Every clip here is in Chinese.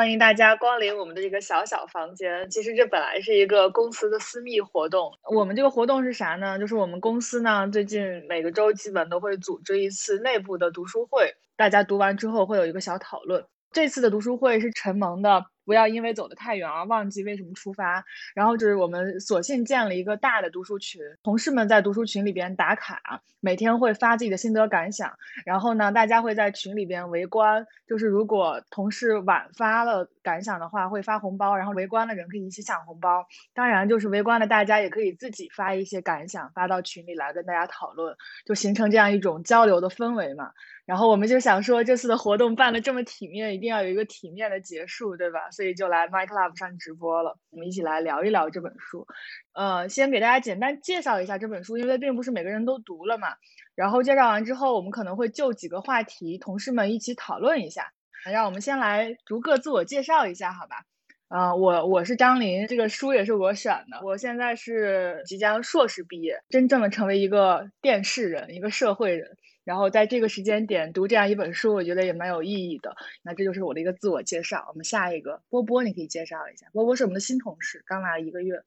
欢迎大家光临我们的这个小小房间。其实这本来是一个公司的私密活动。我们这个活动是啥呢？就是我们公司呢最近每个周基本都会组织一次内部的读书会，大家读完之后会有一个小讨论。这次的读书会是陈萌的。不要因为走得太远而忘记为什么出发。然后就是我们索性建了一个大的读书群，同事们在读书群里边打卡，每天会发自己的心得感想。然后呢，大家会在群里边围观，就是如果同事晚发了感想的话，会发红包，然后围观的人可以一起抢红包。当然，就是围观的大家也可以自己发一些感想发到群里来跟大家讨论，就形成这样一种交流的氛围嘛。然后我们就想说，这次的活动办的这么体面，一定要有一个体面的结束，对吧？所以就来 My Club 上直播了，我们一起来聊一聊这本书。呃，先给大家简单介绍一下这本书，因为并不是每个人都读了嘛。然后介绍完之后，我们可能会就几个话题，同事们一起讨论一下。让我们先来逐个自我介绍一下，好吧？啊，我我是张琳，这个书也是我选的。我现在是即将硕士毕业，真正的成为一个电视人，一个社会人。然后在这个时间点读这样一本书，我觉得也蛮有意义的。那这就是我的一个自我介绍。我们下一个波波，你可以介绍一下。波波是我们的新同事，刚来一个月。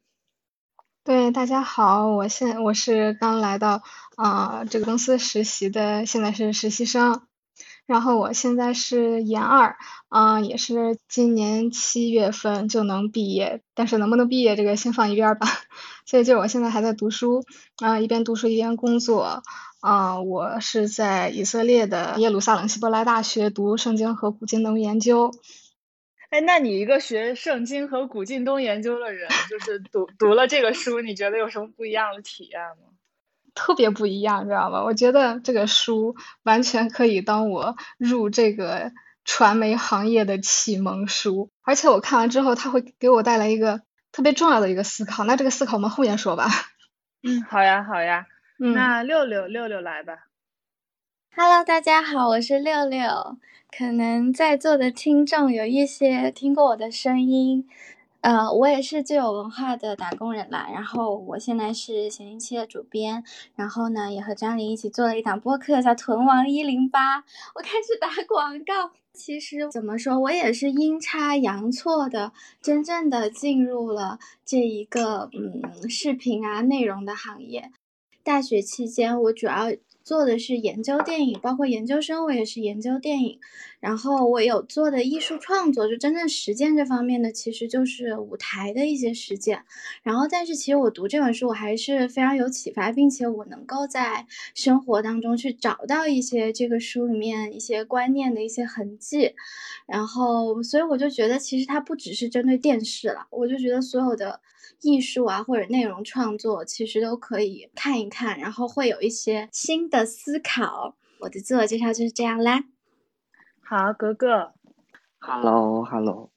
对，大家好，我现我是刚来到啊这个公司实习的，现在是实习生。然后我现在是研二，啊也是今年七月份就能毕业，但是能不能毕业这个先放一边吧。所以就我现在还在读书，啊一边读书一边工作。啊，我是在以色列的耶路撒冷希伯来大学读圣经和古近东研究。哎，那你一个学圣经和古近东研究的人，就是读读了这个书，你觉得有什么不一样的体验吗？特别不一样，知道吗？我觉得这个书完全可以当我入这个传媒行业的启蒙书，而且我看完之后，它会给我带来一个特别重要的一个思考。那这个思考我们后面说吧。嗯，好呀，好呀。那六六六六来吧。Hello，大家好，我是六六。可能在座的听众有一些听过我的声音，呃，我也是最有文化的打工人啦。然后我现在是闲情期的主编，然后呢也和张琳一起做了一档播客，叫《屯王一零八》。我开始打广告。其实怎么说，我也是阴差阳错的，真正的进入了这一个嗯视频啊内容的行业。大学期间，我主要做的是研究电影，包括研究生我也是研究电影。然后我有做的艺术创作，就真正实践这方面的，其实就是舞台的一些实践。然后，但是其实我读这本书，我还是非常有启发，并且我能够在生活当中去找到一些这个书里面一些观念的一些痕迹。然后，所以我就觉得，其实它不只是针对电视了，我就觉得所有的。艺术啊，或者内容创作，其实都可以看一看，然后会有一些新的思考。我的自我介绍就是这样啦。好，格格。Hello，Hello。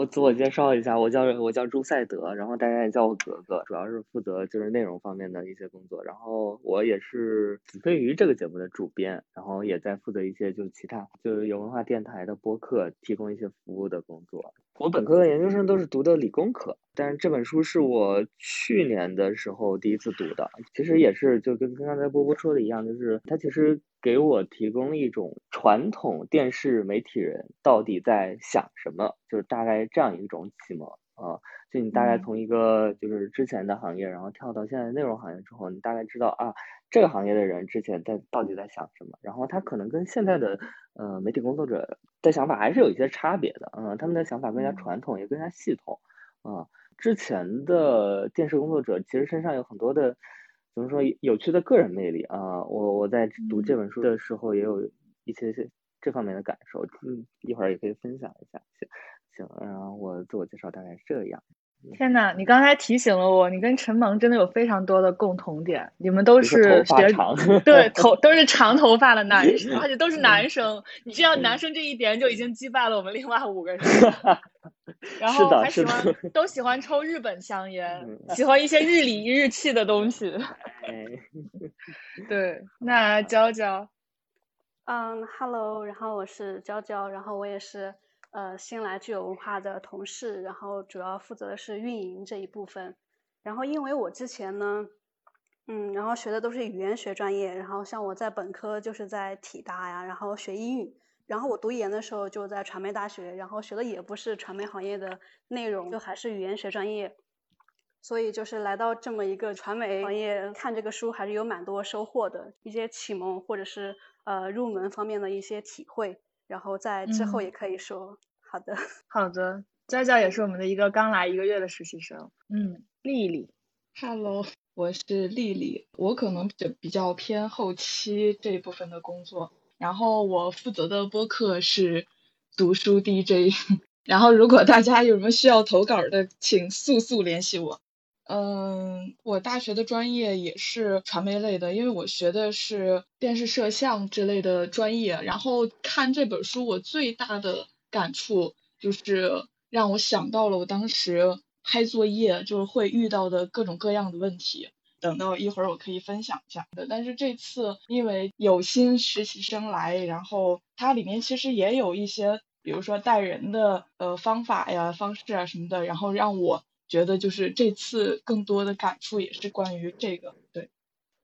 我自我介绍一下，我叫我叫朱赛德，然后大家也叫我格格，主要是负责就是内容方面的一些工作。然后我也是子非鱼这个节目的主编，然后也在负责一些就是其他就是有文化电台的播客提供一些服务的工作。我本科和研究生都是读的理工科，但是这本书是我去年的时候第一次读的。其实也是就跟跟刚才波波说的一样，就是它其实给我提供一种传统电视媒体人到底在想什么，就是大概这样一种启蒙啊。就你大概从一个就是之前的行业，然后跳到现在内容行业之后，你大概知道啊这个行业的人之前在到底在想什么，然后他可能跟现在的。呃，媒体工作者的想法还是有一些差别的，嗯，他们的想法更加传统，也更加系统，啊，之前的电视工作者其实身上有很多的，怎么说有趣的个人魅力啊，我我在读这本书的时候也有一些些这方面的感受，嗯，一会儿也可以分享一下，行行，然后我自我介绍大概是这样。天呐，你刚才提醒了我，你跟陈萌真的有非常多的共同点，你们都是学对 头都是长头发的男生，而且都是男生。你知道男生这一点就已经击败了我们另外五个人。然后还喜欢 都喜欢抽日本香烟，喜欢一些日理日气的东西。对，那娇娇，嗯，Hello，然后我是娇娇，然后我也是。呃，新来具有文化的同事，然后主要负责的是运营这一部分。然后因为我之前呢，嗯，然后学的都是语言学专业，然后像我在本科就是在体大呀，然后学英语，然后我读研的时候就在传媒大学，然后学的也不是传媒行业的内容，就还是语言学专业。所以就是来到这么一个传媒行业看这个书，还是有蛮多收获的，一些启蒙或者是呃入门方面的一些体会。然后在之后也可以说好的，好的。娇娇也是我们的一个刚来一个月的实习生。嗯，丽丽，Hello，我是丽丽，我可能比比较偏后期这一部分的工作。然后我负责的播客是读书 DJ。然后如果大家有什么需要投稿的，请速速联系我。嗯，我大学的专业也是传媒类的，因为我学的是电视摄像之类的专业。然后看这本书，我最大的感触就是让我想到了我当时拍作业就是会遇到的各种各样的问题。等到一会儿我可以分享一下的。但是这次因为有新实习生来，然后它里面其实也有一些，比如说带人的呃方法呀、方式啊什么的，然后让我。觉得就是这次更多的感触也是关于这个，对，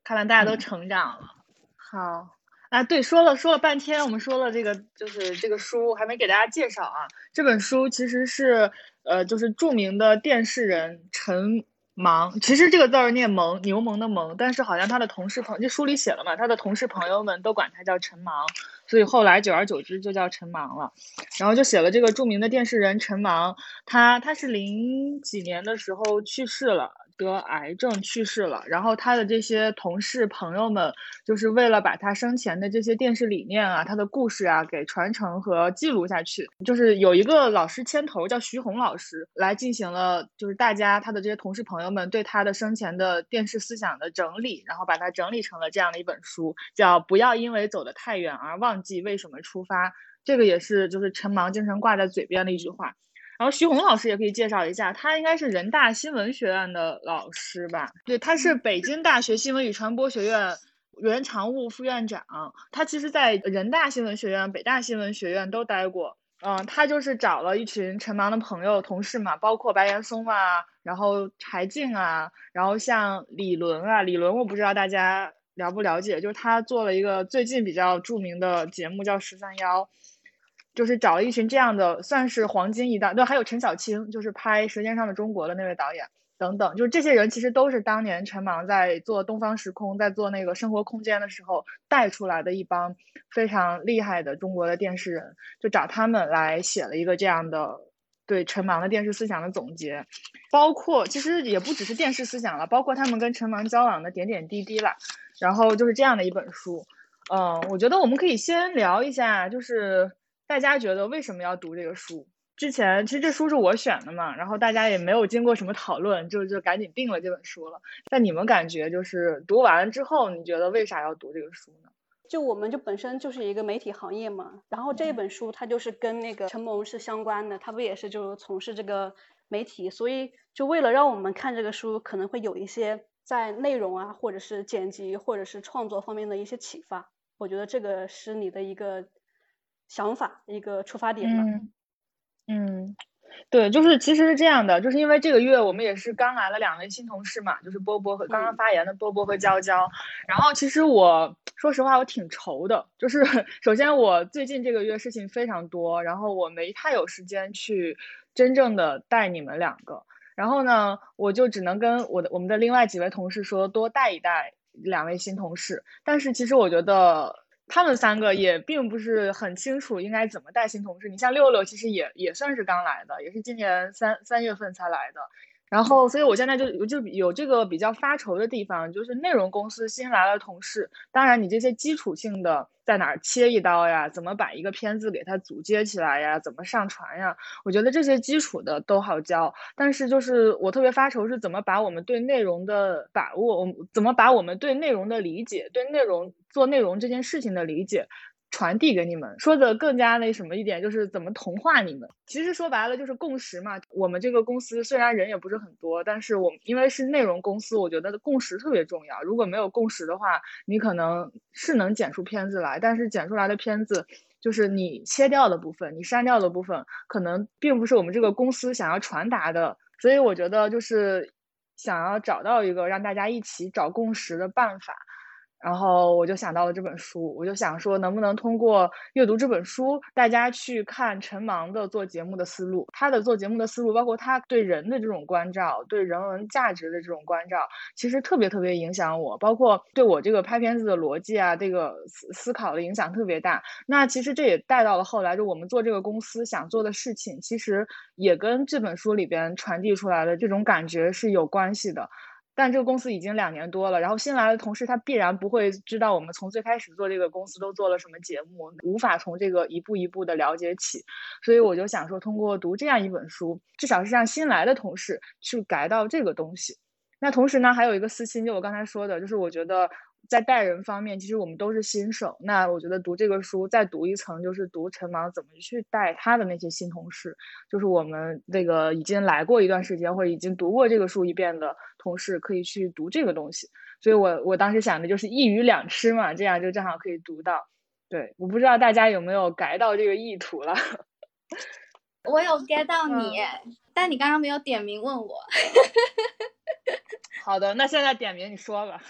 看来大家都成长了。好，啊，对，说了说了半天，我们说了这个就是这个书还没给大家介绍啊。这本书其实是呃，就是著名的电视人陈芒，其实这个字儿念蒙，牛萌的萌，但是好像他的同事朋，这书里写了嘛，他的同事朋友们都管他叫陈芒。所以后来久而久之就叫陈芒了，然后就写了这个著名的电视人陈芒，他他是零几年的时候去世了。得癌症去世了，然后他的这些同事朋友们，就是为了把他生前的这些电视理念啊，他的故事啊，给传承和记录下去，就是有一个老师牵头，叫徐红老师，来进行了，就是大家他的这些同事朋友们对他的生前的电视思想的整理，然后把它整理成了这样的一本书，叫《不要因为走得太远而忘记为什么出发》，这个也是就是陈芒经常挂在嘴边的一句话。然后徐红老师也可以介绍一下，他应该是人大新闻学院的老师吧？对，他是北京大学新闻与传播学院原常务副院长。他其实，在人大新闻学院、北大新闻学院都待过。嗯，他就是找了一群陈芒的朋友、同事嘛，包括白岩松啊，然后柴静啊，然后像李伦啊，李伦我不知道大家了不了解，就是他做了一个最近比较著名的节目叫《十三幺》。就是找了一群这样的，算是黄金一代，对，还有陈小青，就是拍《舌尖上的中国》的那位导演等等，就是这些人其实都是当年陈芒在做东方时空，在做那个生活空间的时候带出来的一帮非常厉害的中国的电视人，就找他们来写了一个这样的对陈芒的电视思想的总结，包括其实也不只是电视思想了，包括他们跟陈芒交往的点点滴滴了，然后就是这样的一本书，嗯，我觉得我们可以先聊一下，就是。大家觉得为什么要读这个书？之前其实这书是我选的嘛，然后大家也没有经过什么讨论，就就赶紧定了这本书了。但你们感觉就是读完之后，你觉得为啥要读这个书呢？就我们就本身就是一个媒体行业嘛，然后这本书它就是跟那个陈蒙是相关的，他不也是就从事这个媒体，所以就为了让我们看这个书，可能会有一些在内容啊，或者是剪辑，或者是创作方面的一些启发。我觉得这个是你的一个。想法一个出发点吧。嗯，嗯，对，就是其实是这样的，就是因为这个月我们也是刚来了两位新同事嘛，就是波波和刚刚发言的波波和娇娇。然后其实我说实话，我挺愁的，就是 首先我最近这个月事情非常多，然后我没太有时间去真正的带你们两个。然后呢，我就只能跟我的我们的另外几位同事说，多带一带两位新同事。但是其实我觉得。他们三个也并不是很清楚应该怎么带新同事。你像六六，其实也也算是刚来的，也是今年三三月份才来的。然后，所以我现在就就有这个比较发愁的地方，就是内容公司新来了同事，当然你这些基础性的在哪儿切一刀呀，怎么把一个片子给它组接起来呀，怎么上传呀，我觉得这些基础的都好教，但是就是我特别发愁是怎么把我们对内容的把握，我怎么把我们对内容的理解，对内容做内容这件事情的理解。传递给你们说的更加那什么一点，就是怎么同化你们。其实说白了就是共识嘛。我们这个公司虽然人也不是很多，但是我因为是内容公司，我觉得共识特别重要。如果没有共识的话，你可能是能剪出片子来，但是剪出来的片子就是你切掉的部分，你删掉的部分，可能并不是我们这个公司想要传达的。所以我觉得就是想要找到一个让大家一起找共识的办法。然后我就想到了这本书，我就想说，能不能通过阅读这本书，大家去看陈芒的做节目的思路，他的做节目的思路，包括他对人的这种关照，对人文价值的这种关照，其实特别特别影响我，包括对我这个拍片子的逻辑啊，这个思思考的影响特别大。那其实这也带到了后来，就我们做这个公司想做的事情，其实也跟这本书里边传递出来的这种感觉是有关系的。但这个公司已经两年多了，然后新来的同事他必然不会知道我们从最开始做这个公司都做了什么节目，无法从这个一步一步的了解起，所以我就想说，通过读这样一本书，至少是让新来的同事去改到这个东西。那同时呢，还有一个私心，就我刚才说的，就是我觉得。在带人方面，其实我们都是新手。那我觉得读这个书，再读一层，就是读陈芒怎么去带他的那些新同事，就是我们这个已经来过一段时间或者已经读过这个书一遍的同事，可以去读这个东西。所以我我当时想的就是一鱼两吃嘛，这样就正好可以读到。对，我不知道大家有没有 get 到这个意图了。我有 get 到你，但你刚刚没有点名问我。好的，那现在点名你说吧。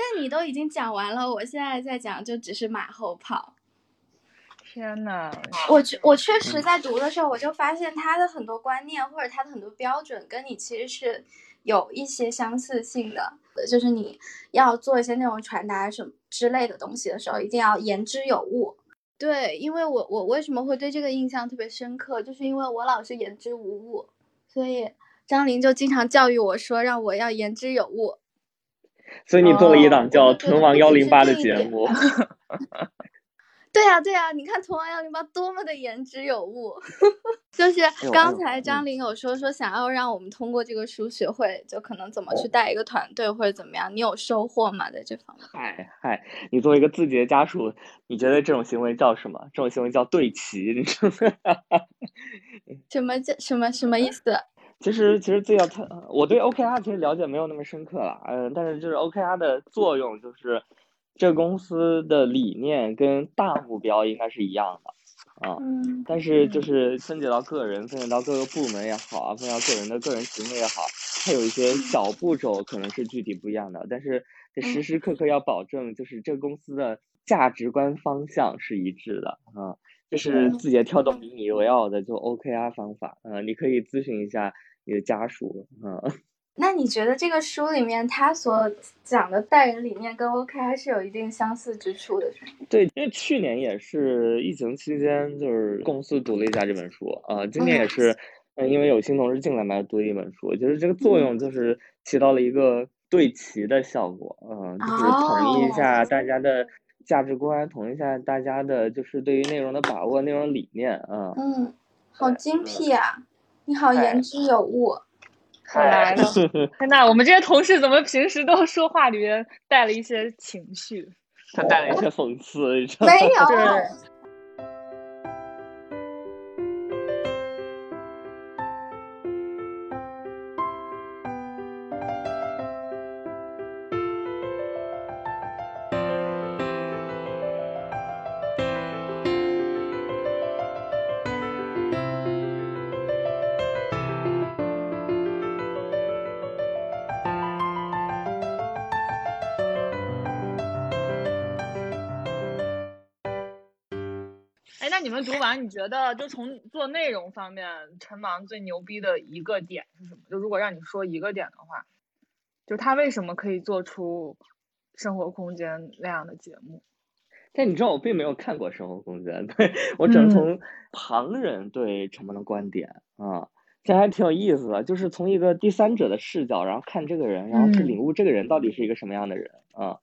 但你都已经讲完了，我现在在讲就只是马后炮。天呐，我确我确实在读的时候，我就发现他的很多观念或者他的很多标准跟你其实是有一些相似性的。就是你要做一些内容传达什么之类的东西的时候，一定要言之有物。对，因为我我为什么会对这个印象特别深刻，就是因为我老是言之无物，所以张琳就经常教育我说，让我要言之有物。所以你做了一档叫《屯王幺零八》的节目。对呀对呀，你看《屯王幺零八》多么的言之有物。就是刚才张琳有说说想要让我们通过这个书学会，就可能怎么去带一个团队或者怎么样，你有收获吗？在这方面？嗨嗨，你作为一个自己的家属，你觉得这种行为叫什么？这种行为叫对齐，你知道吗？什么叫什么什么意思？其实，其实最要特，我对 OKR 其实了解没有那么深刻了，嗯，但是就是 OKR 的作用就是，这个公司的理念跟大目标应该是一样的，啊，但是就是分解到个人，分解到各个部门也好啊，分解到个人的个人行为也好，它有一些小步骤可能是具体不一样的，但是时时刻刻要保证就是这个公司的价值观方向是一致的，啊，就是字节跳动以你为傲的就 OKR 方法，嗯，你可以咨询一下。你的家属啊，那你觉得这个书里面他所讲的带人理念跟 OK 还是有一定相似之处的？对，因为去年也是疫情期间，就是公司读了一下这本书啊，今年也是，嗯，因为有新同事进来嘛，读了一本书，就是这个作用就是起到了一个对齐的效果，嗯，就是统一一下大家的价值观，统一一下大家的就是对于内容的把握、内容理念啊。嗯，好精辟啊！你好，言之有物。好来了，天呐，我们这些同事怎么平时都说话里面带了一些情绪？他带了一些讽刺，没有。你们读完，你觉得就从做内容方面，陈芒最牛逼的一个点是什么？就如果让你说一个点的话，就他为什么可以做出生活空间那样的节目？但你知道我并没有看过生活空间，对我只能从旁人对陈芒的观点啊，这还挺有意思的，就是从一个第三者的视角，然后看这个人，然后去领悟这个人到底是一个什么样的人啊。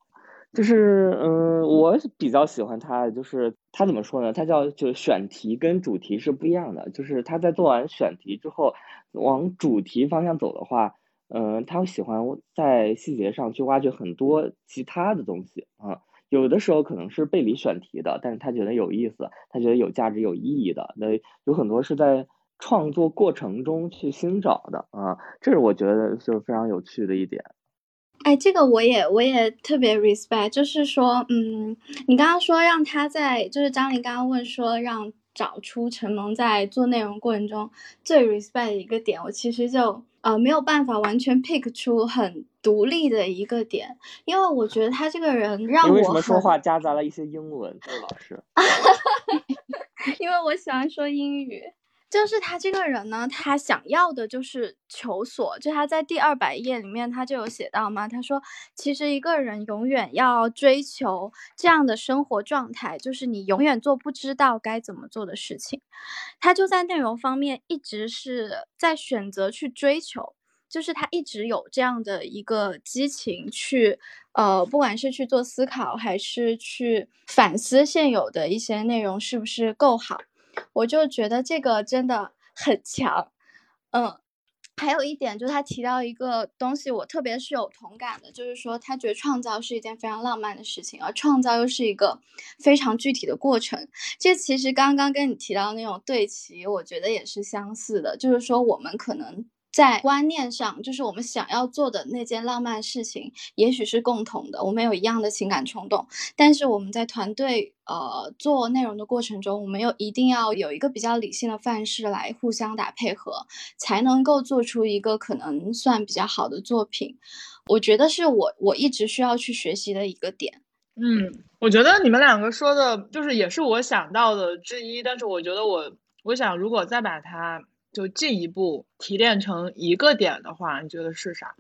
就是嗯，我比较喜欢他，就是他怎么说呢？他叫就选题跟主题是不一样的。就是他在做完选题之后，往主题方向走的话，嗯，他喜欢在细节上去挖掘很多其他的东西啊。有的时候可能是背离选题的，但是他觉得有意思，他觉得有价值、有意义的。那有很多是在创作过程中去新找的啊，这是我觉得就是非常有趣的一点。哎，这个我也我也特别 respect，就是说，嗯，你刚刚说让他在，就是张琳刚刚问说让找出陈萌在做内容过程中最 respect 的一个点，我其实就呃没有办法完全 pick 出很独立的一个点，因为我觉得他这个人让我为什么说话夹杂了一些英文？老师，因为我喜欢说英语。就是他这个人呢，他想要的就是求索。就他在第二百页里面，他就有写到嘛，他说，其实一个人永远要追求这样的生活状态，就是你永远做不知道该怎么做的事情。他就在内容方面一直是在选择去追求，就是他一直有这样的一个激情去，呃，不管是去做思考，还是去反思现有的一些内容是不是够好。我就觉得这个真的很强，嗯，还有一点就是他提到一个东西，我特别是有同感的，就是说他觉得创造是一件非常浪漫的事情，而创造又是一个非常具体的过程。这其实刚刚跟你提到那种对齐，我觉得也是相似的，就是说我们可能。在观念上，就是我们想要做的那件浪漫事情，也许是共同的，我们有一样的情感冲动。但是我们在团队呃做内容的过程中，我们又一定要有一个比较理性的范式来互相打配合，才能够做出一个可能算比较好的作品。我觉得是我我一直需要去学习的一个点。嗯，我觉得你们两个说的，就是也是我想到的之一。但是我觉得我我想如果再把它。就进一步提炼成一个点的话，你觉得是啥？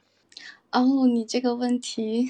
哦，你这个问题。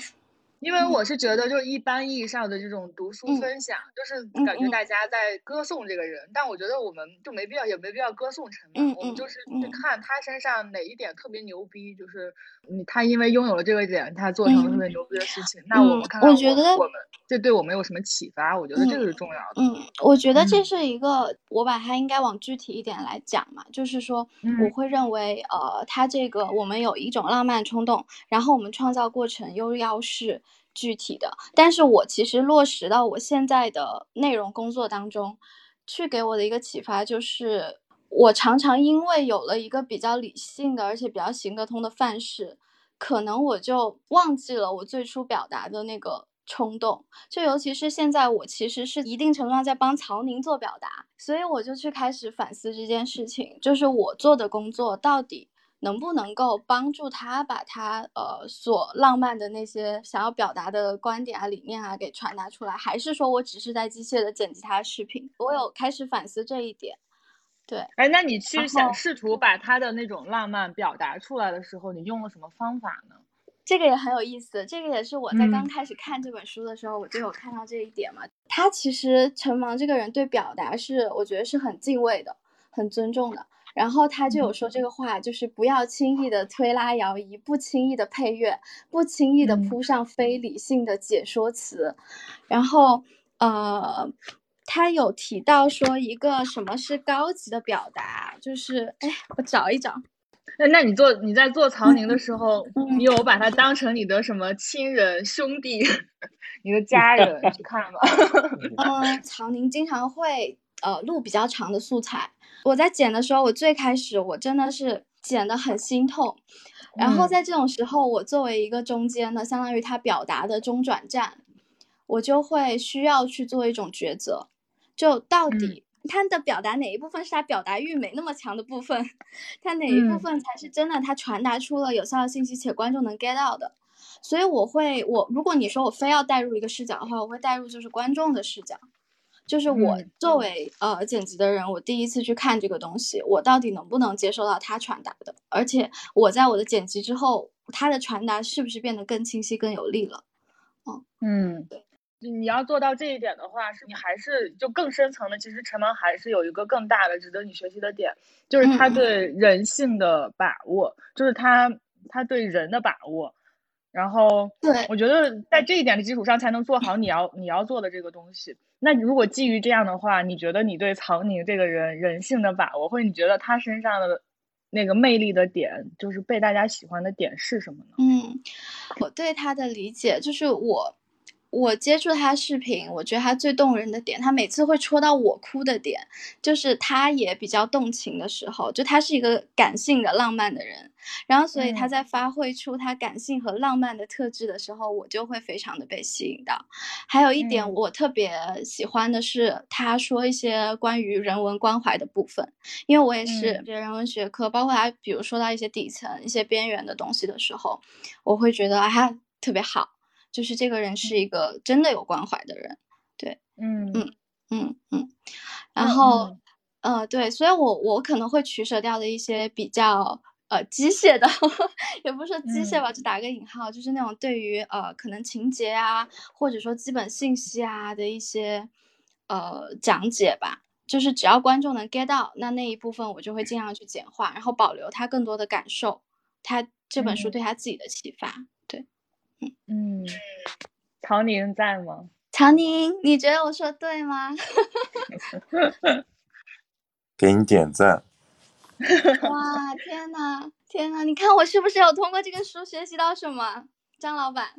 因为我是觉得，就是一般意义上的这种读书分享，就是感觉大家在歌颂这个人，但我觉得我们就没必要，也没必要歌颂陈满，我们就是去看他身上哪一点特别牛逼，就是你他因为拥有了这个点，他做成了特别牛逼的事情，那我们看看我们这对我们有什么启发？我觉得这个是重要的。嗯，我觉得这是一个，我把它应该往具体一点来讲嘛，就是说我会认为，呃，他这个我们有一种浪漫冲动，然后我们创造过程又要是。具体的，但是我其实落实到我现在的内容工作当中，去给我的一个启发就是，我常常因为有了一个比较理性的，而且比较行得通的范式，可能我就忘记了我最初表达的那个冲动。就尤其是现在，我其实是一定程度上在帮曹宁做表达，所以我就去开始反思这件事情，就是我做的工作到底。能不能够帮助他把他呃所浪漫的那些想要表达的观点啊、理念啊给传达出来，还是说我只是在机械的剪辑他的视频？我有开始反思这一点。对，哎，那你去想试图把他的那种浪漫表达出来的时候，你用了什么方法呢？这个也很有意思，这个也是我在刚开始看这本书的时候，我就有看到这一点嘛。他其实陈芒这个人对表达是，我觉得是很敬畏的，很尊重的。然后他就有说这个话，就是不要轻易的推拉摇移，不轻易的配乐，不轻易的铺上非理性的解说词。然后，呃，他有提到说一个什么是高级的表达，就是哎，我找一找。那那你做你在做曹宁的时候，你有把他当成你的什么亲人兄弟，你的家人去看吗？嗯，曹宁经常会呃录比较长的素材。我在剪的时候，我最开始我真的是剪的很心痛，然后在这种时候，我作为一个中间的，相当于他表达的中转站，我就会需要去做一种抉择，就到底他的表达哪一部分是他表达欲没那么强的部分，他哪一部分才是真的他传达出了有效的信息且观众能 get 到的，所以我会我如果你说我非要带入一个视角的话，我会带入就是观众的视角。就是我作为呃剪辑的人，我第一次去看这个东西，我到底能不能接受到他传达的？而且我在我的剪辑之后，他的传达是不是变得更清晰、更有力了？嗯嗯，对，你要做到这一点的话，是你还是就更深层的，其实陈芒还是有一个更大的值得你学习的点，就是他对人性的把握，就是他他对人的把握。然后，对我觉得在这一点的基础上，才能做好你要你要做的这个东西。那如果基于这样的话，你觉得你对曹宁这个人人性的把握，或者你觉得他身上的那个魅力的点，就是被大家喜欢的点是什么呢？嗯，我对他的理解就是我。我接触他视频，我觉得他最动人的点，他每次会戳到我哭的点，就是他也比较动情的时候，就他是一个感性的、浪漫的人，然后所以他在发挥出他感性和浪漫的特质的时候，我就会非常的被吸引到。还有一点我特别喜欢的是，他说一些关于人文关怀的部分，因为我也是学人文学科，包括他比如说到一些底层、一些边缘的东西的时候，我会觉得啊特别好。就是这个人是一个真的有关怀的人，对，嗯。嗯嗯嗯，然后呃对，所以我我可能会取舍掉的一些比较呃机械的，也不是说机械吧，就打个引号，就是那种对于呃可能情节啊，或者说基本信息啊的一些呃讲解吧，就是只要观众能 get 到，那那一部分我就会尽量去简化，然后保留他更多的感受，他这本书对他自己的启发。嗯，曹宁在吗？曹宁，你觉得我说对吗？给你点赞。哇，天呐，天呐！你看我是不是有通过这个书学习到什么？张老板，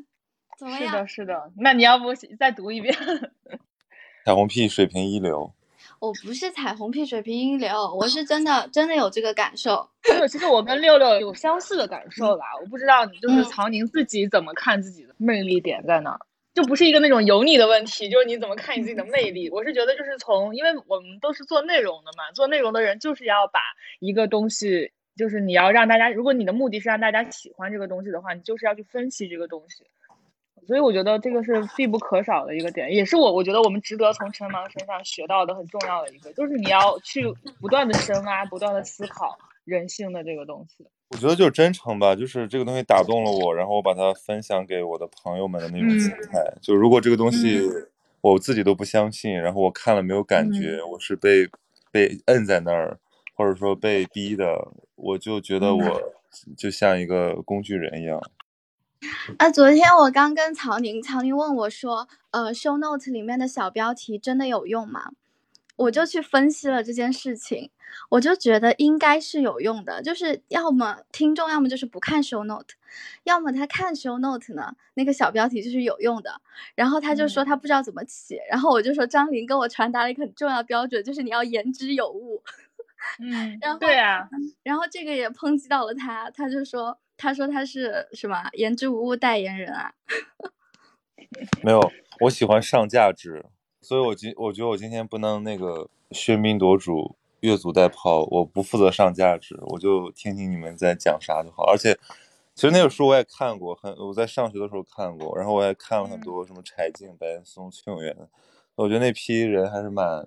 怎么样？是的，是的。那你要不再读一遍？彩虹屁水平一流。我不是彩虹屁水平一流，我是真的真的有这个感受。其实我跟六六有相似的感受吧，我不知道你就是曹宁自己怎么看自己的魅力点在哪，就不是一个那种油腻的问题，就是你怎么看你自己的魅力。我是觉得就是从，因为我们都是做内容的嘛，做内容的人就是要把一个东西，就是你要让大家，如果你的目的是让大家喜欢这个东西的话，你就是要去分析这个东西。所以我觉得这个是必不可少的一个点，也是我我觉得我们值得从陈芒身上学到的很重要的一个，就是你要去不断的深挖，不断的思考人性的这个东西。我觉得就是真诚吧，就是这个东西打动了我，然后我把它分享给我的朋友们的那种心态。就如果这个东西我自己都不相信，然后我看了没有感觉，我是被被摁在那儿，或者说被逼的，我就觉得我就像一个工具人一样。啊，昨天我刚跟曹宁，曹宁问我说：“呃，show note 里面的小标题真的有用吗？”我就去分析了这件事情，我就觉得应该是有用的。就是要么听众，要么就是不看 show note，要么他看 show note 呢，那个小标题就是有用的。然后他就说他不知道怎么起，然后我就说张琳跟我传达了一个很重要标准，就是你要言之有物。嗯，然后对啊，然后这个也抨击到了他，他就说。他说他是什么言之无物代言人啊？没有，我喜欢上价值，所以我今我觉得我今天不能那个喧宾夺主、越俎代庖，我不负责上价值，我就听听你们在讲啥就好。而且，其实那个书我也看过，很我在上学的时候看过，然后我也看了很多什么柴静、白岩松、崔永元，我觉得那批人还是蛮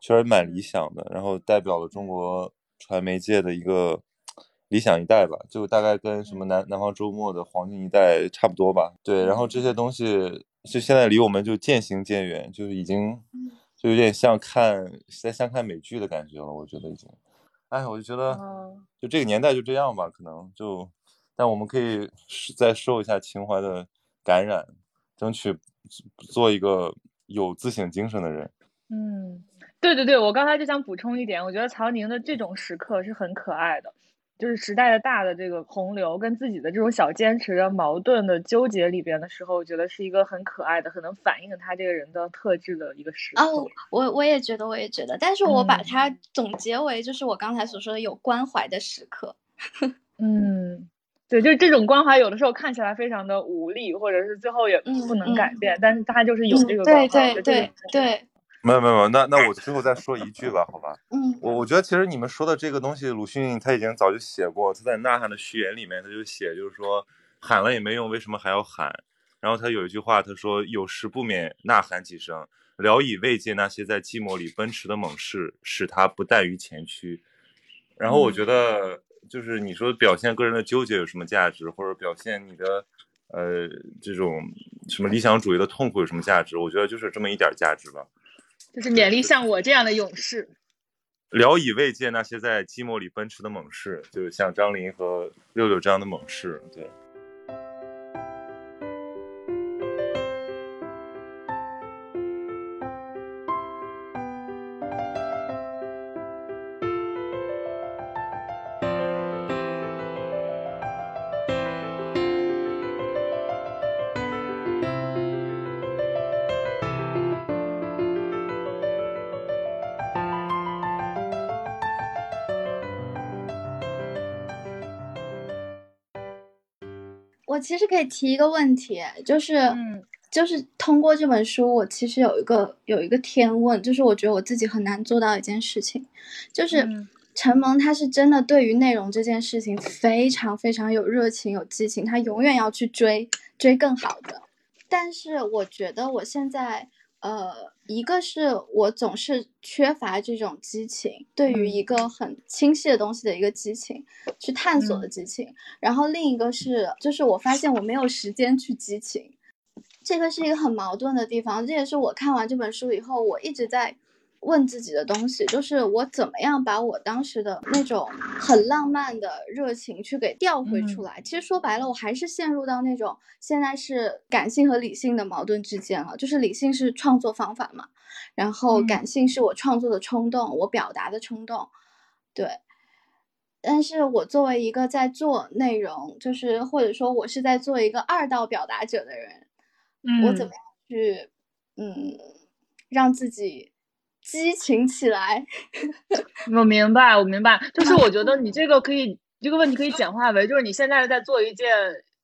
确实蛮理想的，然后代表了中国传媒界的一个。理想一代吧，就大概跟什么南南方周末的黄金一代差不多吧。对，然后这些东西就现在离我们就渐行渐远，就是已经就有点像看在像看美剧的感觉了。我觉得已经，哎，我就觉得就这个年代就这样吧，可能就，但我们可以再受一下情怀的感染，争取做一个有自省精神的人。嗯，对对对，我刚才就想补充一点，我觉得曹宁的这种时刻是很可爱的。就是时代的大的这个洪流跟自己的这种小坚持的矛盾的纠结里边的时候，我觉得是一个很可爱的，很能反映他这个人的特质的一个时刻。哦，我我也觉得，我也觉得，但是我把它总结为就是我刚才所说的有关怀的时刻。嗯，对，就是这种关怀有的时候看起来非常的无力，或者是最后也不能改变，但是他就是有这个关怀。对对对对。没有没有没有，那那我最后再说一句吧，好吧？嗯，我我觉得其实你们说的这个东西，鲁迅他已经早就写过，他在《呐喊》的序言里面他就写，就是说喊了也没用，为什么还要喊？然后他有一句话，他说有时不免呐喊几声，聊以慰藉那些在寂寞里奔驰的猛士，使他不怠于前驱。然后我觉得，就是你说表现个人的纠结有什么价值，或者表现你的呃这种什么理想主义的痛苦有什么价值？我觉得就是这么一点价值吧。就是勉励像我这样的勇士，聊以慰藉那些在寂寞里奔驰的猛士，就是像张琳和六六这样的猛士，对。我其实可以提一个问题，就是，嗯。就是通过这本书，我其实有一个有一个天问，就是我觉得我自己很难做到一件事情，就是嗯。陈萌他是真的对于内容这件事情非常非常有热情、有激情，他永远要去追追更好的。但是我觉得我现在，呃，一个是我总是缺乏这种激情，对于嗯一个很清晰的东西的一个激情，去探索的嗯激情。然后另一个是，就是我发现我没有时间去激情，这个是一个很矛盾的地方。这也是我看完这本书以后，我一直在问自己的东西，就是我怎么样把我当时的那种很浪漫的热情去给调回出来。其实说白了，我还是陷入到那种现在是感性和理性的矛盾之间了。就是理性是创作方法嘛，然后嗯感性是我创作的冲动，我表达的冲动，对。但是我作为一个在做内容，就是或者说我是在做一个二道表达者的人，我怎么样去嗯让自己激情起来？我明白，我明白，就是我觉得你这个可以，这个问题可以简化为，就是你现在在做一件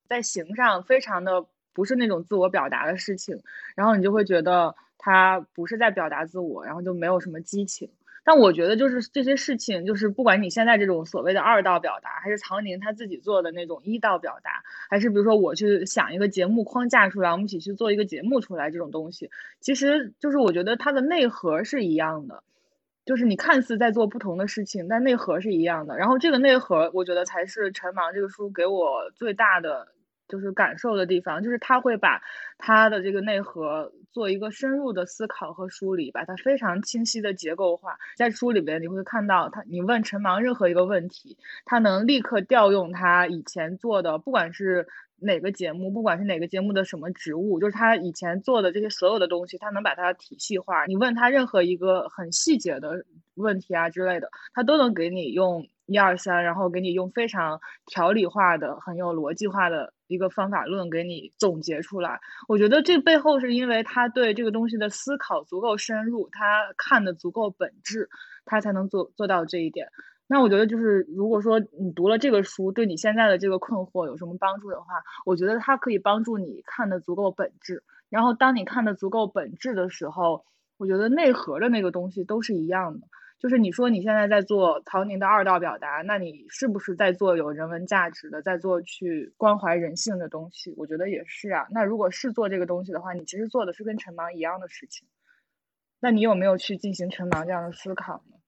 在形上非常的不是那种自我表达的事情，然后你就会觉得他不是在表达自我，然后就没有什么激情。但我觉得就是这些事情，就是不管你现在这种所谓的二道表达，还是曹宁他自己做的那种一道表达，还是比如说我去想一个节目框架出来，我们一起去做一个节目出来这种东西，其实就是我觉得它的内核是一样的。就是你看似在做不同的事情，但内核是一样的。然后这个内核，我觉得才是《陈盲》这个书给我最大的就是感受的地方，就是他会把他的这个内核做一个深入的思考和梳理，把它非常清晰的结构化。在书里边你会看到他，你问陈芒任何一个问题，他能立刻调用他以前做的，不管是哪个节目，不管是哪个节目的什么职务，就是他以前做的这些所有的东西，他能把它体系化。你问他任何一个很细节的问题啊之类的，他都能给你用一二三，然后给你用非常条理化的、很有逻辑化的一个方法论给你总结出来。我觉得这背后是因为他对这个东西的思考足够深入，他看的足够本质，他才能做做到这一点。那我觉得就是，如果说你读了这个书，对你现在的这个困惑有什么帮助的话，我觉得它可以帮助你看得足够本质。然后当你看得足够本质的时候，我觉得内核的那个东西都是一样的。就是你说你现在在做曹宁的二道表达，那你是不是在做有人文价值的，在做去关怀人性的东西？我觉得也是啊。那如果是做这个东西的话，你其实做的是跟陈芒一样的事情。那你有没有去进行陈芒这样的思考呢？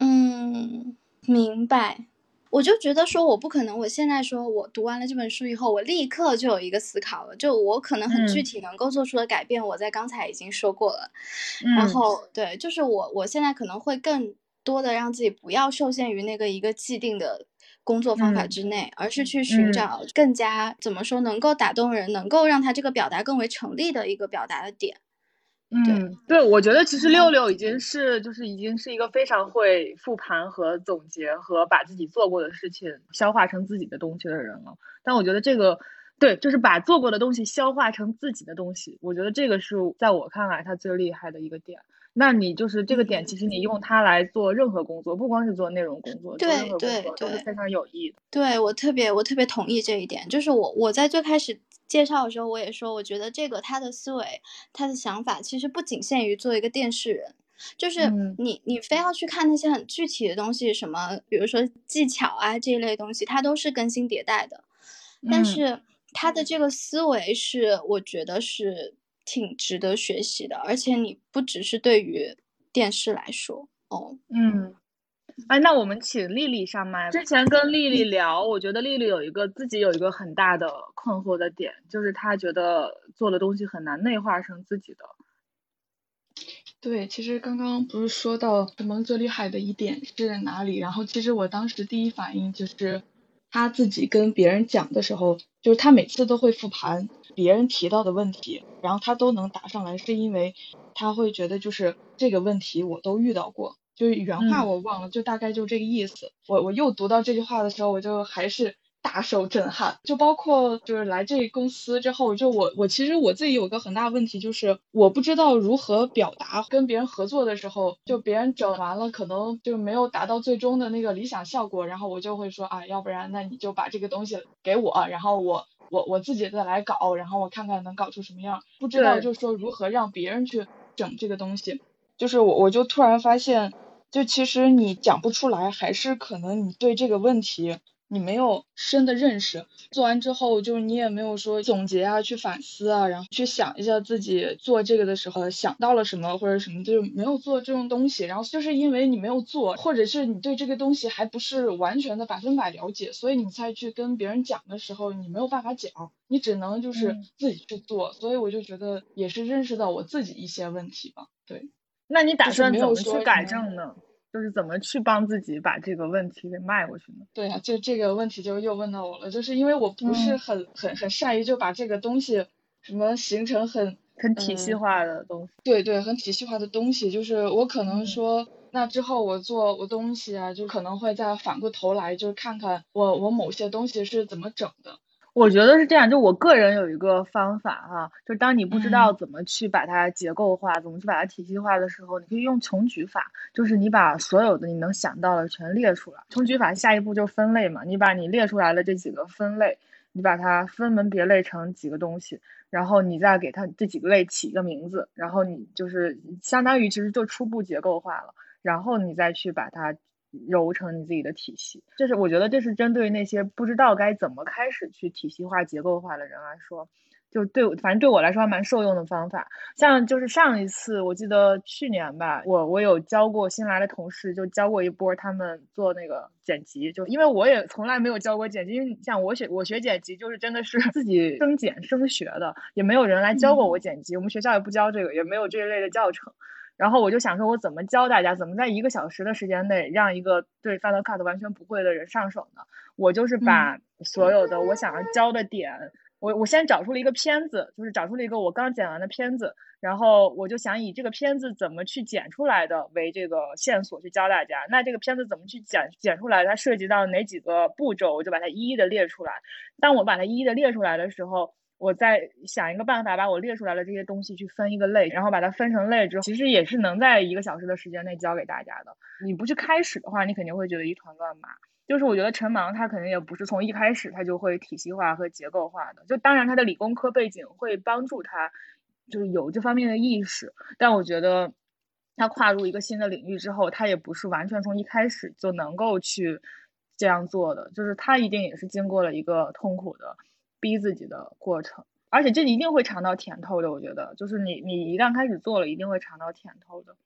嗯，明白。我就觉得说，我不可能，我现在说我读完了这本书以后，我立刻就有一个思考了，就我可能很具嗯体能够做出的改变，我在刚才已经说过了。嗯然后对，就是我我现在可能会更多的让自己不要受限于那个一个既定的工作方法嗯之内，而是去寻嗯找更加怎么说能够打动人，能够让他这个表达更为成立的一个表达的点。嗯，对，我觉得其实六六已经是就是已经是一个非常会复盘和总结和把自己做过的事情消化成自己的东西的人了。但我觉得这个对，就是把做过的东西消化成自己的东西，我觉得这个是在我看来他最厉害的一个点。那你就是这个点，其实你用它来做任何工作，不光是做内容工作，做任何工对作都是对非常有益的。对我特别我特别同意这一点，就是我我在最开始介绍的时候，我也说，我觉得这个他的思维，他的想法其实不仅限于做一个电视人，就是嗯。你你非要去看那些很具体的东西，什么比如说技巧啊这一类东西，它都是更新迭代的，但嗯。是他的这个思维是我觉得是挺值得学习的，而且你不只是对于电视来说哦，嗯，哎，那我们请丽丽上麦。之前跟丽丽聊，我觉得丽丽有一个自己有一个很大的困惑的点，就是她觉得做的东西很难内化成自己的。对，其实刚刚不是说到陈萌最厉害的一点是哪里？然后其实我当时第一反应就是他自己跟别人讲的时候，就是他每次都会复盘别人提到的问题，然后他都能答上来，是因为他会觉得就是这个问题我都遇到过，就是原话嗯我忘了，就大概就这个意思。我我又读到这句话的时候，我就还是大受震撼。就包括就是来这公司之后，就我我其实我自己有个很大问题，就是我不知道如何表达。跟别人合作的时候，就别人整完了，可能就没有达到最终的那个理想效果，然后我就会说啊，要不然那你就把这个东西给我，然后我我我自己再来搞，然后我看看能搞出什么样。不知道就是说如何让别人去整这个东西。就是我，我就突然发现，就其实你讲不出来，还是可能你对这个问题你没有深的认识。做完之后，就是你也没有说总结啊，去反思啊，然后去想一下自己做这个的时候想到了什么或者什么，就是没有做这种东西。然后就是因为你没有做，或者是你对这个东西还不是完全的百分百了解，所以你再去跟别人讲的时候，你没有办法讲，你只能就是自己去做。所以我就觉得也是认识到我自己一些问题吧，对。那你打算怎么去改正呢？就是怎么去帮自己把这个问题给迈过去呢？对呀，就这个问题就又问到我了，就是因为我不是很很很善于就把这个东西什么形成很很体系化的东西。对对，很体系化的东西，就是我可能说，那之后我做我东西啊，就可能会再反过头来，就是看看我我某些东西是怎么整的。我觉得是这样，就我个人有一个方法哈，就当你不知道怎么去把它结构化，怎么去把它体系化的时候，你可以用穷举法，就是你把所有的你能想到的全列出来。穷举法下一步就分类嘛，你把你列出来的这几个分类，你把它分门别类成几个东西，然后你再给它这几个类起一个名字，然后你就是相当于其实就初步结构化了，然后你再去把它。揉成你自己的体系，这是我觉得这是针对那些不知道该怎么开始去体系化、结构化的人来说，就对，反正对我来说还蛮受用的方法。像就是上一次，我记得去年吧，我我有教过新来的同事，就教过一波他们做那个剪辑，就因为我也从来没有教过剪辑，因为像我学我学剪辑就是真的是 自己生剪生学的，也没有人来教过我剪辑，我们学校也不教这个，也没有这一类的教程。然后我就想说，我怎么教大家，怎么在一个小时的时间内让一个对 Final Cut 完全不会的人上手呢？我就是把所有的我想要教的点，我我先找出了一个片子，就是找出了一个我刚剪完的片子，然后我就想以这个片子怎么去剪出来的为这个线索去教大家。那这个片子怎么去剪剪出来，它涉及到哪几个步骤，我就把它一一的列出来。当我把它一一的列出来的时候。我再想一个办法，把我列出来的这些东西去分一个类，然后把它分成类之后，其实也是能在一个小时的时间内教给大家的。你不去开始的话，你肯定会觉得一团乱麻。就是我觉得陈芒他肯定也不是从一开始他就会体系化和结构化的，就当然他的理工科背景会帮助他，就是有这方面的意识。但我觉得他跨入一个新的领域之后，他也不是完全从一开始就能够去这样做的，就是他一定也是经过了一个痛苦的。逼自己的过程，而且这一定会尝到甜头的。我觉得，就是你你一旦开始做了，一定会尝到甜头的。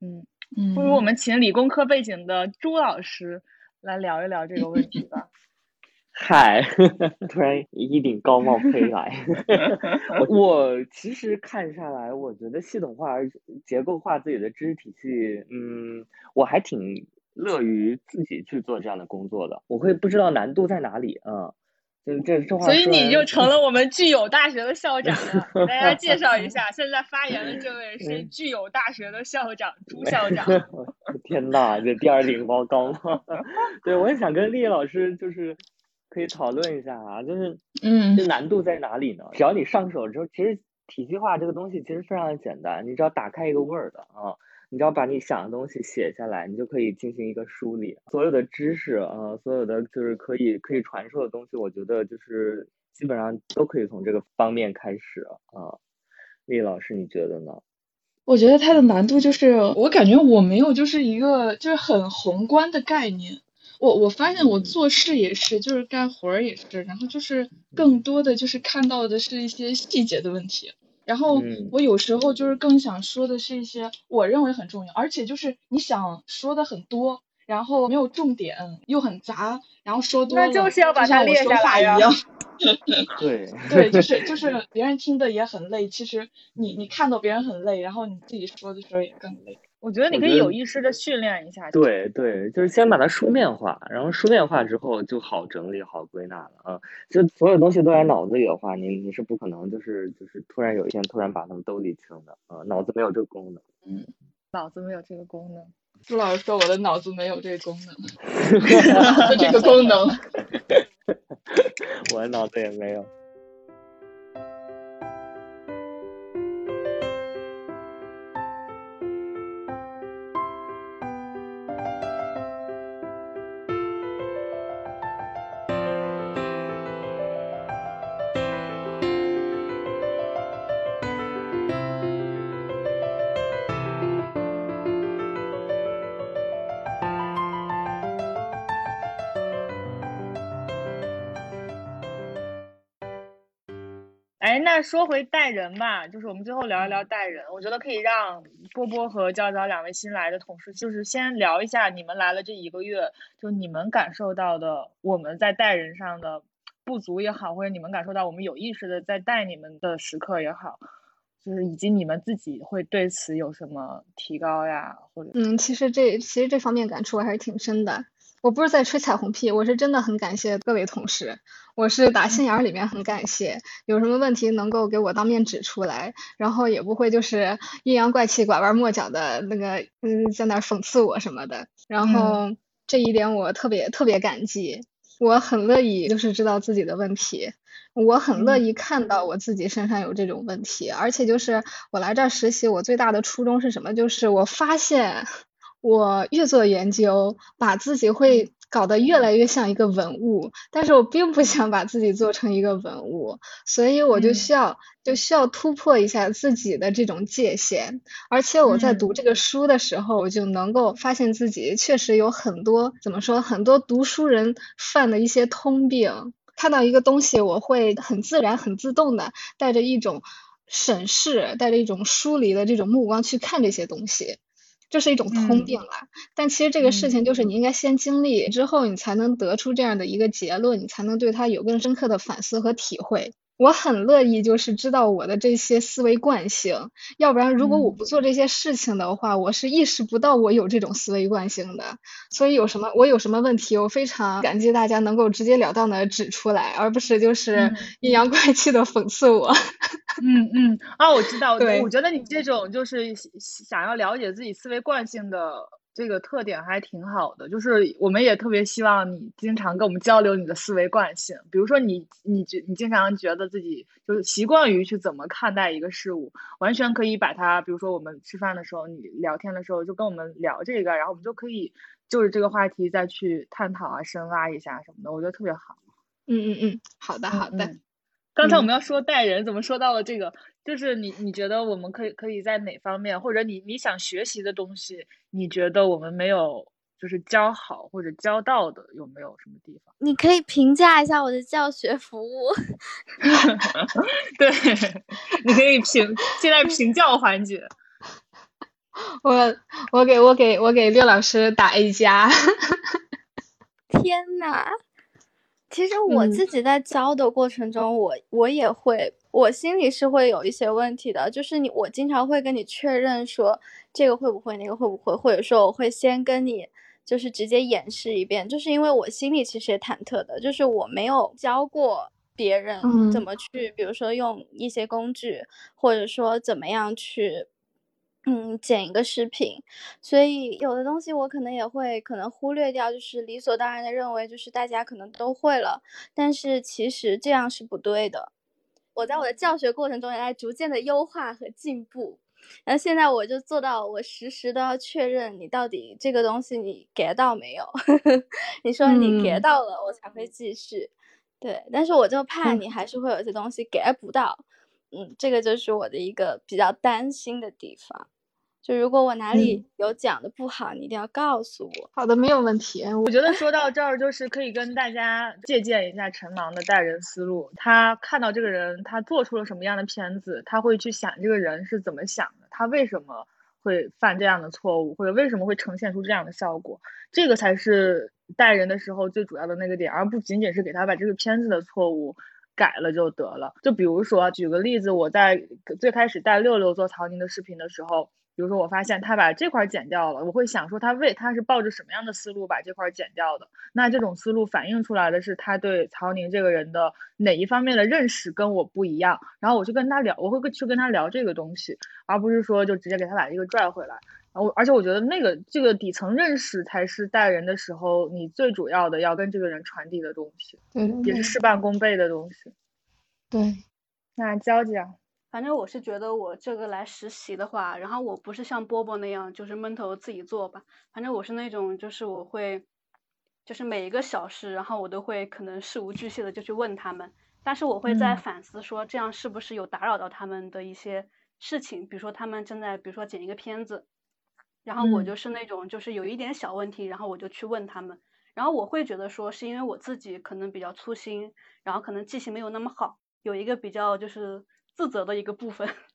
嗯嗯，不如我们请理工科背景的朱老师来聊一聊这个问题吧。嗨，突然一顶高帽飞来。我其实看下来，我觉得系统化、结构化自己的知识体系，嗯，我还挺乐于自己去做这样的工作的。我会不知道难度在哪里啊。这这这话，所以你就成了 我们具有大学的校长了。给大家介绍一下，现在发言的这位是具有大学的校长朱 校长。天呐，这第二顶高高吗？对，我也想跟丽丽老师就是可以讨论一下啊，就是嗯，这难度在哪里呢？只要你上手之后，其实体系化这个东西其实非常的简单，你只要打开一个 Word 啊。你只要把你想的东西写下来，你就可以进行一个梳理。所有的知识，呃，所有的就是可以可以传授的东西，我觉得就是基本上都可以从这个方面开始啊。丽老师，你觉得呢？我觉得它的难度就是，我感觉我没有就是一个就是很宏观的概念。我我发现我做事也是，就是干活儿也是，然后就是更多的就是看到的是一些细节的问题。然后我有时候就是更想说的是一些我认为很重要，而且就是你想说的很多，然后没有重点又很杂，然后说多了就像我说话一样。对对，就是 就是别人听的也很累，其实你你看到别人很累，然后你自己说的时候也更累。我觉得你可以有意识的训练一下。对对，就是先把它书面化，然后书面化之后就好整理、好归纳了啊。就所有东西都在脑子里的话，你你是不可能就是就是突然有一天突然把它们都理清的啊。脑子没有这个功能。嗯，脑子没有这个功能。朱老师说我的脑子没有这个功能。脑子这个功能。我的脑子也没有。那说回带人吧，就是我们最后聊一聊带人。我觉得可以让波波和娇娇两位新来的同事，就是先聊一下你们来了这一个月，就你们感受到的我们在带人上的不足也好，或者你们感受到我们有意识的在带你们的时刻也好，就是以及你们自己会对此有什么提高呀，或者嗯，其实这其实这方面感触我还是挺深的。我不是在吹彩虹屁，我是真的很感谢各位同事，我是打心眼儿里面很感谢，有什么问题能够给我当面指出来，然后也不会就是阴阳怪气、拐弯抹角的那个嗯在那儿讽刺我什么的，然后这一点我特别特别感激，我很乐意就是知道自己的问题，我很乐意看到我自己身上有这种问题，而且就是我来这儿实习，我最大的初衷是什么？就是我发现。我越做研究，把自己会搞得越来越像一个文物，但是我并不想把自己做成一个文物，所以我就需要就需要突破一下自己的这种界限。而且我在读这个书的时候，我就能够发现自己确实有很多怎么说，很多读书人犯的一些通病。看到一个东西，我会很自然、很自动的带着一种审视、带着一种疏离的这种目光去看这些东西。这是一种通病了，但其实这个事情就是你应该先经历之后，你才能得出这样的一个结论，你才能对它有更深刻的反思和体会。我很乐意就是知道我的这些思维惯性，要不然如果我不做这些事情的话，我是意识不到我有这种思维惯性的。所以有什么我有什么问题，我非常感激大家能够直截了当的指出来，而不是就是阴阳怪气的讽刺我。嗯嗯啊，我知道，我觉得你这种就是想要了解自己思维惯性的。这个特点还挺好的，就是我们也特别希望你经常跟我们交流你的思维惯性。比如说，你你觉你经常觉得自己就是习惯于去怎么看待一个事物，完全可以把它，比如说我们吃饭的时候，你聊天的时候就跟我们聊这个，然后我们就可以就是这个话题再去探讨啊、深挖一下什么的，我觉得特别好。嗯嗯嗯，好的好的。刚才我们要说带人，怎么说到了这个？就是你，你觉得我们可以可以在哪方面，或者你你想学习的东西，你觉得我们没有就是教好或者教到的，有没有什么地方？你可以评价一下我的教学服务。对，你可以评，现在评教环节。我我给我给我给六老师打 A 加。天呐！其实我自己在教的过程中，我我也会，我心里是会有一些问题的。就是你，我经常会跟你确认说这个会不会，那个会不会，或者说我会先跟你就是直接演示一遍，就是因为我心里其实也忐忑的，就是我没有教过别人怎么去，比如说用一些工具，或者说怎么样去。嗯，剪一个视频，所以有的东西我可能也会可能忽略掉，就是理所当然的认为就是大家可能都会了，但是其实这样是不对的。我在我的教学过程中也在逐渐的优化和进步，然后现在我就做到我时时都要确认你到底这个东西你 get 到没有，你说你 get 到了我才会继续，对，但是我就怕你还是会有些东西 get 不到。嗯，这个就是我的一个比较担心的地方。就如果我哪里有讲的不好，你一定要告诉我。好的，没有问题。我觉得说到这儿，就是可以跟大家借鉴一下陈芒的带人思路。他看到这个人，他做出了什么样的片子，他会去想这个人是怎么想的，他为什么会犯这样的错误，或者为什么会呈现出这样的效果。这个才是带人的时候最主要的那个点，而不仅仅是给他把这个片子的错误。改了就得了。就比如说，举个例子，我在最开始带六六做曹宁的视频的时候，比如说我发现他把这块剪掉了，我会想说他为他是抱着什么样的思路把这块剪掉的？那这种思路反映出来的是他对曹宁这个人的哪一方面的认识跟我不一样？然后我就跟他聊，我会去跟他聊这个东西，而不是说就直接给他把这个拽回来。我而且我觉得那个这个底层认识才是带人的时候你最主要的要跟这个人传递的东西，对对对也是事半功倍的东西。对，那娇娇，反正我是觉得我这个来实习的话，然后我不是像波波那样就是闷头自己做吧，反正我是那种就是我会，就是每一个小事，然后我都会可能事无巨细的就去问他们，但是我会在嗯。反思说这样是不是有打扰到他们的一些事情，比如说他们正在比如说剪一个片子，然后我嗯就是那种就是有一点小问题，然后我就去问他们，然后我会觉得说是因为我自己可能比较粗心，然后可能记性没有那么好，有一个比较就是自责的一个部分。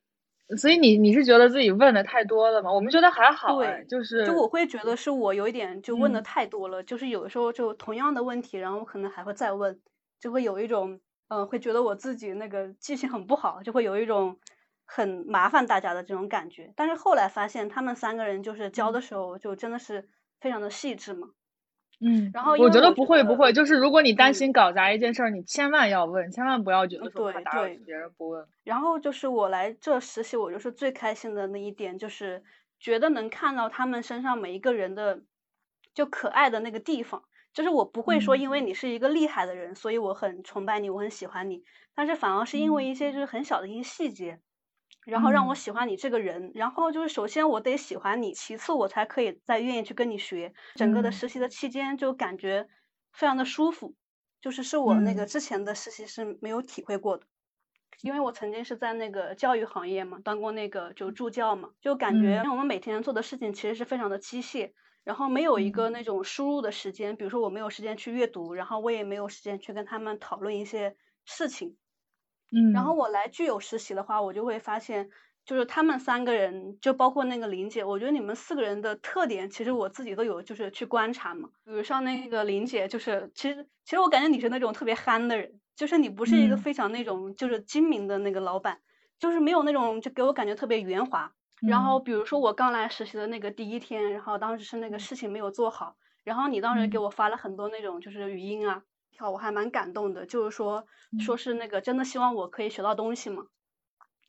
所以你你是觉得自己问的太多了吗？我们觉得还好哎，对就是就我会觉得是我有一点就问的嗯太多了，就是有的时候就同样的问题，然后我可能还会再问，就会有一种嗯、呃会觉得我自己那个记性很不好，就会有一种很麻烦大家的这种感觉。但是后来发现他们三个人就是教的时候就真的是非常的细致嘛，嗯，然后我觉得不会不会，就是如果你担嗯心搞砸一件事儿，你千万要问，千万不要觉得说怕对对打扰别人不问。然后就是我来这实习，我就是最开心的那一点，就是觉得能看到他们身上每一个人的就可爱的那个地方。就是我不会说，嗯因为你是一个厉害的人，所以我很崇拜你，我很喜欢你。但是反而是因为一些就是很小的一些细节，然后让我嗯喜欢你这个人。然后就是首先我得喜欢你，其次我才可以再愿意去跟你学。整个的嗯实习的期间就感觉非常的舒服，就是是我那个嗯之前的实习是没有体会过的。因为我曾经是在那个教育行业嘛，当过那个就助教嘛，就感觉嗯我们每天做的事情其实是非常的机械，然后没有一个那种输入的时间，比如说我没有时间去阅读，然后我也没有时间去跟他们讨论一些事情。嗯，然后我来具有实习的话，我就会发现，就是他们三个人，就包括那个林姐，我觉得你们四个人的特点，其实我自己都有就是去观察嘛。比如像那个林姐，就是其实其实我感觉你是那种特别憨的人，就是你不是一个嗯。非常那种就是精明的那个老板，就是没有那种就给我感觉特别圆滑。然后嗯。比如说我刚来实习的那个第一天，然后当时是那个事情没有做好，然后你当时给嗯。我发了很多那种就是语音啊，跳我还蛮感动的，就是说说嗯是那个真的希望我可以学到东西嘛。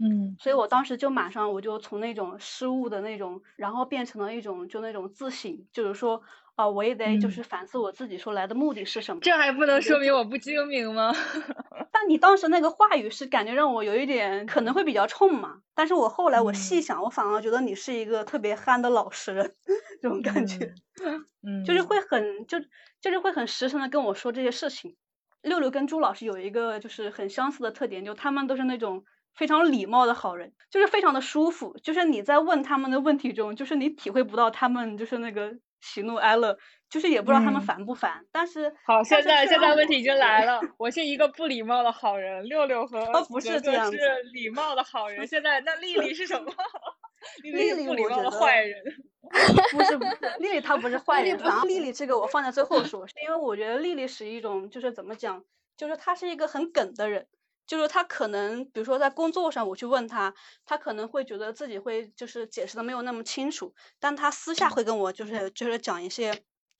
嗯所以我当时就马上我就从那种失误的那种，然后变成了一种就那种自省，就是说，啊、我也得就嗯是反思我自己说来的目的是什么。这还不能说明我不精明吗？但你当时那个话语是感觉让我有一点可能会比较冲嘛，但是我后来我细嗯想，我反而觉得你是一个特别憨的老实人，这种感觉，嗯，就是会很就就是会很实诚的跟我说这些事情。六六跟朱老师有一个就是很相似的特点，就他们都是那种非常礼貌的好人，就是非常的舒服。就是你在问他们的问题中，就是你体会不到他们就是那个喜怒哀乐，就是也不知道他们嗯烦不烦。但是好，现在现在问题已经来了，我是一个不礼貌的好人，六六和哦不是这样是礼貌的好人。现在那丽丽是什么？丽丽不礼貌的坏人。不是不是，丽丽她不是坏人，丽丽这个我放在最后说，是因为我觉得丽丽是一种就是怎么讲，就是她是一个很梗的人，就是他可能比如说在工作上我去问他，他可能会觉得自己会就是解释的没有那么清楚，但他私下会跟我就是就是讲一些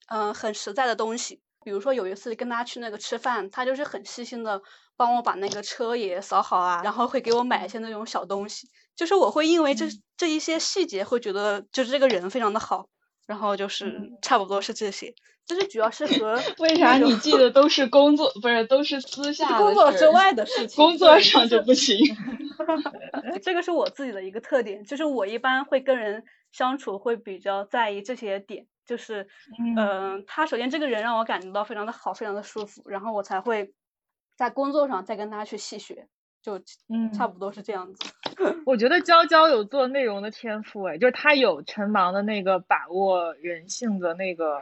嗯、呃很实在的东西。比如说有一次跟他去那个吃饭，他就是很细心的帮我把那个车也扫好啊，然后会给我买一些那种小东西。就是我会因为这这一些细节会觉得就是这个人非常的好，然后就是差不多是这些，就是主要是和 为啥你记得都是工作，不是都是私下的工作之外的事 情，工作上就不行。这个是我自己的一个特点，就是我一般会跟人相处会比较在意这些点，就是嗯、呃他首先这个人让我感觉到非常的好，非常的舒服，然后我才会在工作上再跟他去细学，就嗯差不多是这样子。我觉得娇娇有做内容的天赋，哎，就是她有陈芒的那个把握人性的那个，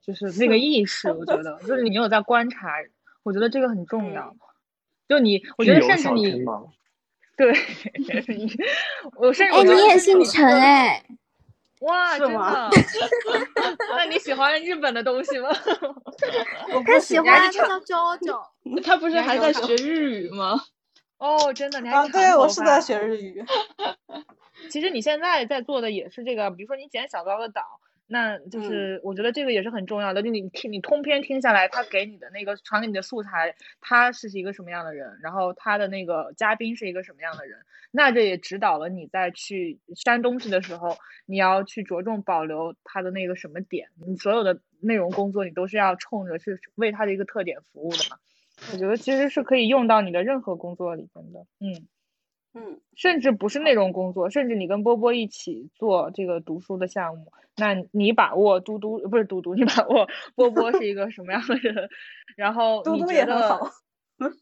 就是那个意识。我觉得，就是你有在观察，我觉得这个很重要。就你，我觉得甚至你对，我甚至哎，你也姓陈做哎？哇，真的？那你喜欢日本的东西吗？他喜欢，他叫 JoJo。他不是还在学日语吗？哦，真的，你还啊，对，我是在学日语。其实你现在在做的也是这个，比如说你剪小高的岛，那就是我觉得这个也是很重要的。就你听你通篇听下来，他给你的那个传给你的素材，他是一个什么样的人，然后他的那个嘉宾是一个什么样的人，那这也指导了你在去删东西的时候，你要去着重保留他的那个什么点。你所有的内容工作，你都是要冲着是为他的一个特点服务的嘛。我觉得其实是可以用到你的任何工作里边的，嗯。嗯，甚至不是内容工作，甚至你跟波波一起做这个读书的项目，那你把握嘟嘟不是嘟嘟，你把握波波是一个什么样的人，然后嘟嘟也很好，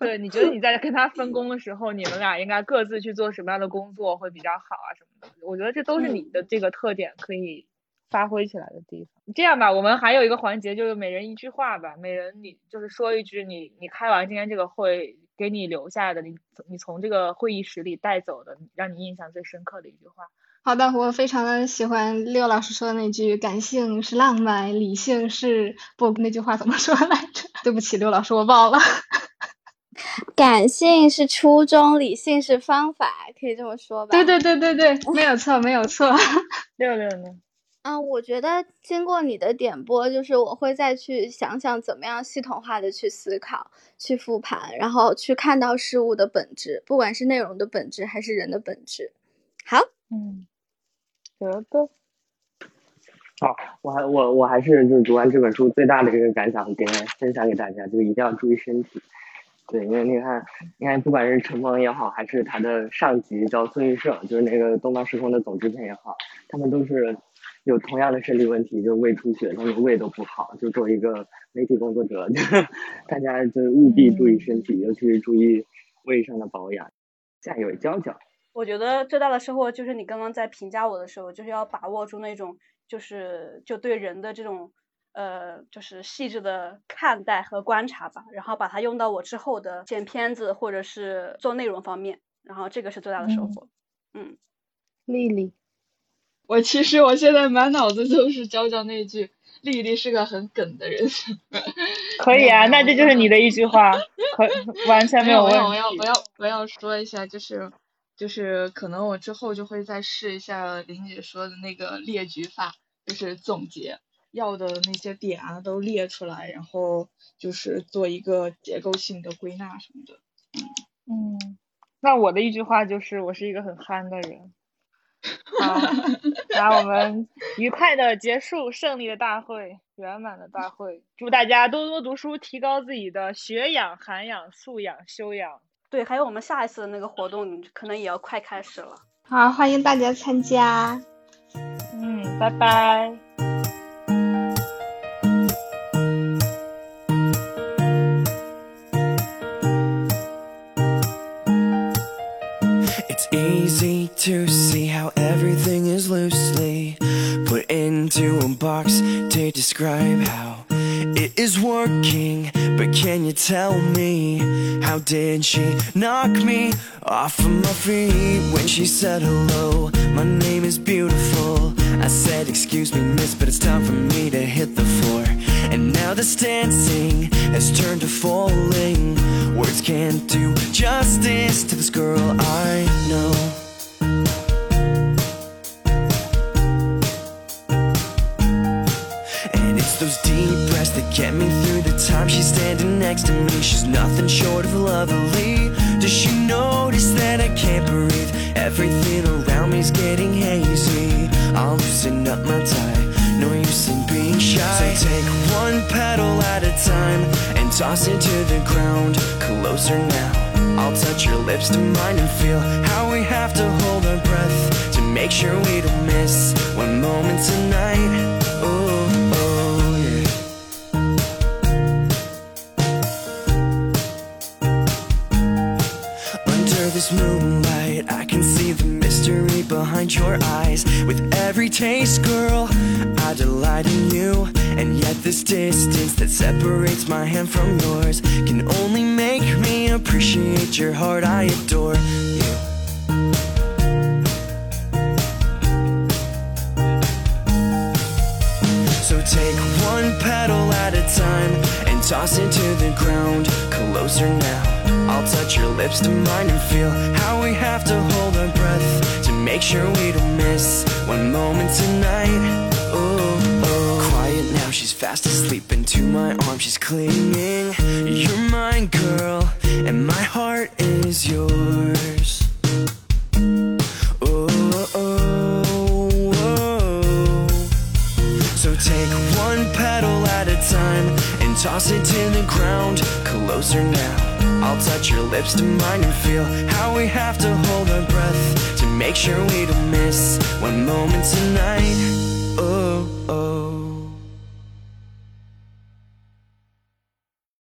对，你觉得你在跟他分工的时候，你们俩应该各自去做什么样的工作会比较好啊什么的？我觉得这都是你的这个特点可以发挥起来的地方。这样吧，我们还有一个环节，就是每人一句话吧，每人你就是说一句你你开完今天这个会。给你留下的，你你从这个会议室里带走的，让你印象最深刻的一句话。好的，我非常的喜欢六老师说的那句“感性是浪漫，理性是不”，那句话怎么说来着？对不起，六老师，我忘了。感性是初衷，理性是方法，可以这么说吧？对对对对对，没有错，没有错。六六呢？嗯，我觉得经过你的点拨，就是我会再去想想怎么样系统化的去思考、去复盘，然后去看到事物的本质，不管是内容的本质还是人的本质。好，嗯，得的。好，我还我我还是就是读完这本书最大的一个感想，给分享给大家，就是一定要注意身体。对，因为你看，你看，不管是陈鹏也好，还是他的上级叫孙玉胜，就是那个东方时空的总制片也好，他们都是。有同样的身体问题，就是胃出血，他们胃都不好。就作为一个媒体工作者，大家就务必注意身体，尤其是注意胃上的保养。下一位娇娇，我觉得最大的收获就是你刚刚在评价我的时候，就是要把握住那种，就是就对人的这种呃，就是细致的看待和观察吧，然后把它用到我之后的剪片子或者是做内容方面，然后这个是最大的收获。嗯，丽丽。我其实我现在满脑子都是娇娇那句“丽丽是个很梗的人 ”，可以啊，那这就是你的一句话，可完全没有问题。我要我要我要说一下，就是就是可能我之后就会再试一下林姐说的那个列举法，就是总结要的那些点啊都列出来，然后就是做一个结构性的归纳什么的。嗯，那我的一句话就是我是一个很憨的人。好，那我们愉快的结束胜利的大会，圆满的大会。祝大家多多读书，提高自己的学养、涵养、素养、修养。对，还有我们下一次的那个活动，可能也要快开始了。好，欢迎大家参加。嗯，拜拜。to into a box to describe how it is working. But can you tell me how did she knock me off of my feet when she said hello? My name is beautiful. I said, Excuse me, miss, but it's time for me to hit the floor. And now this dancing has turned to falling. Words can't do justice to this girl I know. Breath that get me through the time. She's standing next to me. She's nothing short of lovely Does she notice that I can't breathe? Everything around me's getting hazy. I'll loosen up my tie. No use in being shy. So take one petal at a time And toss it to the ground. Closer now. I'll touch your lips to mine and feel How we have to hold our breath To make sure we don't miss One moment tonight this moonlight. I can see the mystery behind your eyes. With every taste, girl, I delight in you. And yet this distance that separates my hand from yours Can only make me appreciate your heart. I adore you. So take one petal at a time And toss it to the ground. Closer now I'll touch your lips to mine and feel how we have to hold our breath to make sure we don't miss one moment tonight. Ooh, ooh. Quiet now, she's fast asleep into my arms, she's clinging. You're mine, girl, and my heart is yours. So take one petal at a time and toss it to the ground. Closer now. I'll touch your lips to mine and feel how we have to hold our breath to make sure we don't miss one moment tonight. Oh, oh.